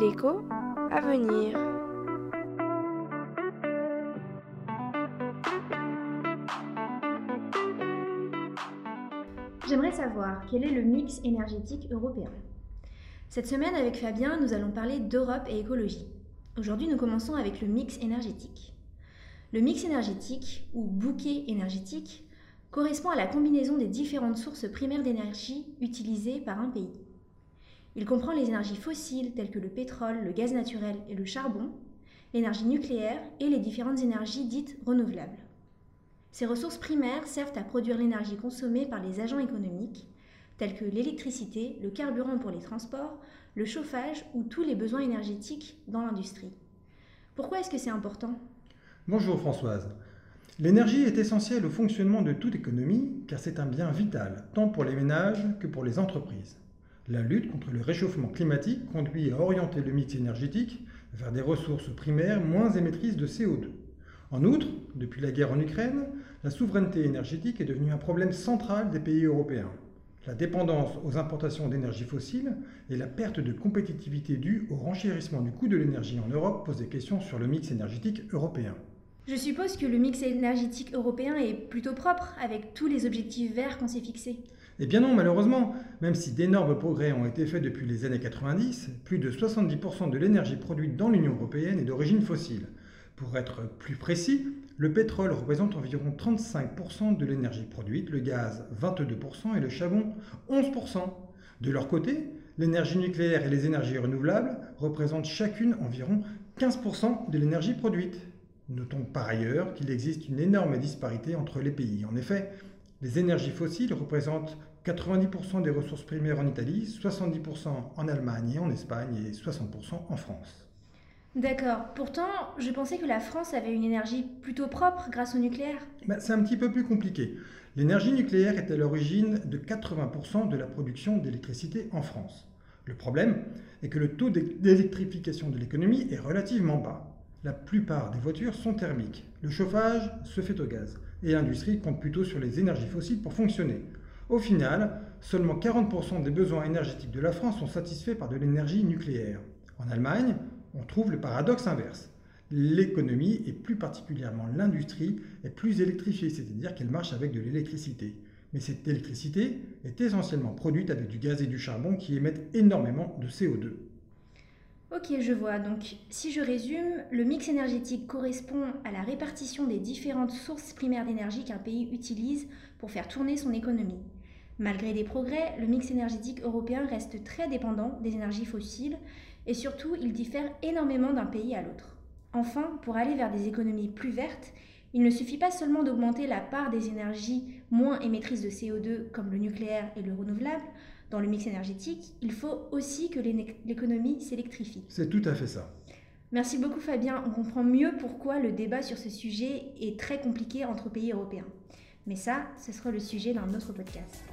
L'écho à venir. J'aimerais savoir quel est le mix énergétique européen? Cette semaine, avec Fabien, nous allons parler d'Europe et écologie. Aujourd'hui, nous commençons avec le mix énergétique. Le mix énergétique, ou bouquet énergétique, correspond à la combinaison des différentes sources primaires d'énergie utilisées par un pays. Il comprend les énergies fossiles telles que le pétrole, le gaz naturel et le charbon, l'énergie nucléaire et les différentes énergies dites renouvelables. Ces ressources primaires servent à produire l'énergie consommée par les agents économiques, tels que l'électricité, le carburant pour les transports, le chauffage ou tous les besoins énergétiques dans l'industrie. Pourquoi est-ce que c'est important? Bonjour Françoise. L'énergie est essentielle au fonctionnement de toute économie car c'est un bien vital, tant pour les ménages que pour les entreprises. La lutte contre le réchauffement climatique conduit à orienter le mix énergétique vers des ressources primaires moins émettrices de CO2. En outre, depuis la guerre en Ukraine, la souveraineté énergétique est devenue un problème central des pays européens. La dépendance aux importations d'énergie fossile et la perte de compétitivité due au renchérissement du coût de l'énergie en Europe posent des questions sur le mix énergétique européen. Je suppose que le mix énergétique européen est plutôt propre avec tous les objectifs verts qu'on s'est fixés. Eh bien non, malheureusement, même si d'énormes progrès ont été faits depuis les années 90, plus de 70% de l'énergie produite dans l'Union européenne est d'origine fossile. Pour être plus précis, le pétrole représente environ 35% de l'énergie produite, le gaz 22% et le charbon 11%. De leur côté, l'énergie nucléaire et les énergies renouvelables représentent chacune environ 15% de l'énergie produite. Notons par ailleurs qu'il existe une énorme disparité entre les pays. En effet, les énergies fossiles représentent 90% des ressources primaires en Italie, 70% en Allemagne et en Espagne et 60% en France. D'accord. Pourtant, je pensais que la France avait une énergie plutôt propre grâce au nucléaire. Ben, c'est un petit peu plus compliqué. L'énergie nucléaire est à l'origine de 80% de la production d'électricité en France. Le problème est que le taux d'électrification de l'économie est relativement bas. La plupart des voitures sont thermiques. Le chauffage se fait au gaz. Et l'industrie compte plutôt sur les énergies fossiles pour fonctionner. Au final, seulement 40% des besoins énergétiques de la France sont satisfaits par de l'énergie nucléaire. En Allemagne, on trouve le paradoxe inverse. L'économie, et plus particulièrement l'industrie, est plus électrifiée, c'est-à-dire qu'elle marche avec de l'électricité. Mais cette électricité est essentiellement produite avec du gaz et du charbon qui émettent énormément de CO2. Ok, je vois. Donc, si je résume, le mix énergétique correspond à la répartition des différentes sources primaires d'énergie qu'un pays utilise pour faire tourner son économie. Malgré des progrès, le mix énergétique européen reste très dépendant des énergies fossiles et surtout, il diffère énormément d'un pays à l'autre. Enfin, pour aller vers des économies plus vertes, il ne suffit pas seulement d'augmenter la part des énergies moins émettrices de CO2 comme le nucléaire et le renouvelable dans le mix énergétique, il faut aussi que l'économie s'électrifie. C'est tout à fait ça. Merci beaucoup Fabien, on comprend mieux pourquoi le débat sur ce sujet est très compliqué entre pays européens. Mais ça, ce sera le sujet d'un autre podcast.